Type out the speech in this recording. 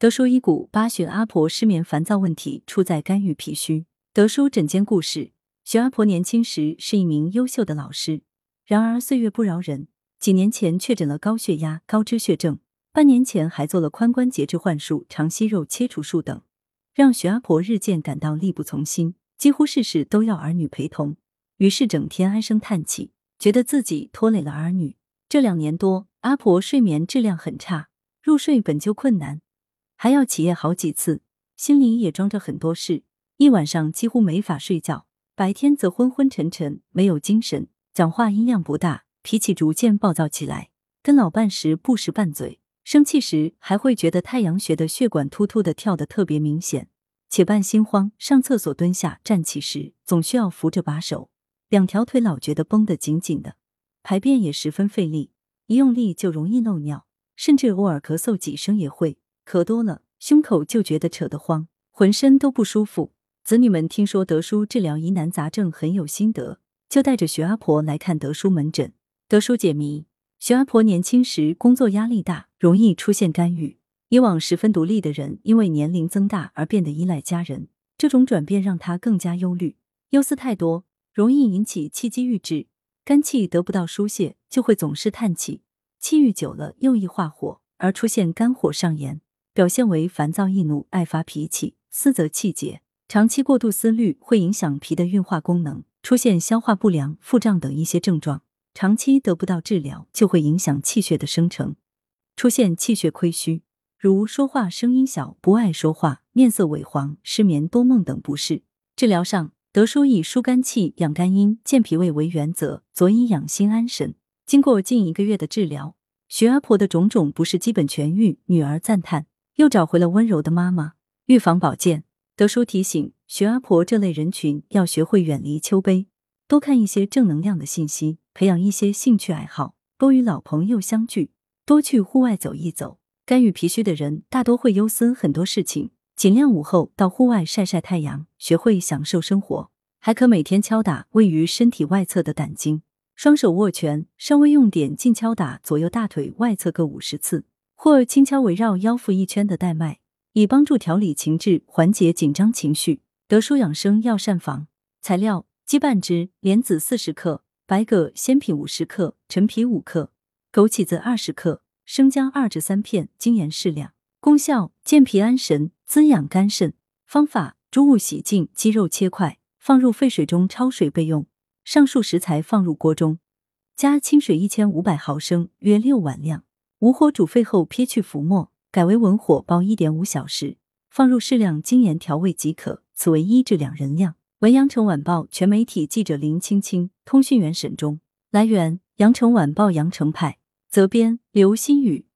德叔医骨八旬阿婆失眠烦躁问题出在肝郁脾虚。德叔诊间故事：徐阿婆年轻时是一名优秀的老师，然而岁月不饶人，几年前确诊了高血压、高脂血症，半年前还做了髋关节置换术、肠息肉切除术等，让徐阿婆日渐感到力不从心，几乎事事都要儿女陪同，于是整天唉声叹气，觉得自己拖累了儿女。这两年多，阿婆睡眠质量很差，入睡本就困难。还要起夜好几次，心里也装着很多事，一晚上几乎没法睡觉，白天则昏昏沉沉，没有精神，讲话音量不大，脾气逐渐暴躁起来，跟老伴时不时拌嘴，生气时还会觉得太阳穴的血管突突的跳得特别明显，且伴心慌，上厕所蹲下站起时总需要扶着把手，两条腿老觉得绷得紧紧的，排便也十分费力，一用力就容易漏尿，甚至偶尔咳嗽几声也会。咳多了，胸口就觉得扯得慌，浑身都不舒服。子女们听说德叔治疗疑难杂症很有心得，就带着徐阿婆来看德叔门诊。德叔解谜：徐阿婆年轻时工作压力大，容易出现肝郁。以往十分独立的人，因为年龄增大而变得依赖家人，这种转变让她更加忧虑，忧思太多，容易引起气机郁滞，肝气得不到疏泄，就会总是叹气，气郁久了又易化火，而出现肝火上炎。表现为烦躁易怒、爱发脾气、思则气结，长期过度思虑会影响脾的运化功能，出现消化不良、腹胀等一些症状。长期得不到治疗，就会影响气血的生成，出现气血亏虚，如说话声音小、不爱说话、面色萎黄、失眠多梦等不适。治疗上，德叔以疏肝气、养肝阴、健脾胃为原则，佐以养心安神。经过近一个月的治疗，徐阿婆的种种不适基本痊愈，女儿赞叹。又找回了温柔的妈妈。预防保健，德叔提醒徐阿婆这类人群要学会远离秋悲，多看一些正能量的信息，培养一些兴趣爱好，多与老朋友相聚，多去户外走一走。肝郁脾虚的人大多会忧思很多事情，尽量午后到户外晒晒太阳，学会享受生活。还可每天敲打位于身体外侧的胆经，双手握拳，稍微用点劲敲打左右大腿外侧各五十次。或轻敲围绕腰腹一圈的带脉，以帮助调理情志，缓解紧张情绪。德舒养生药膳房材料：鸡半只，莲子四十克，白葛、鲜皮五十克，陈皮五克，枸杞子二十克，生姜二至三片，精盐适量。功效：健脾安神，滋养肝肾。方法：猪物洗净，鸡肉切块，放入沸水中焯水备用。上述食材放入锅中，加清水一千五百毫升，约六碗量。无火煮沸后撇去浮沫，改为文火煲一点五小时，放入适量精盐调味即可。此为一至两人量。文阳城晚报全媒体记者林青青，通讯员沈忠。来源：阳城晚报阳城派，责编：刘新宇。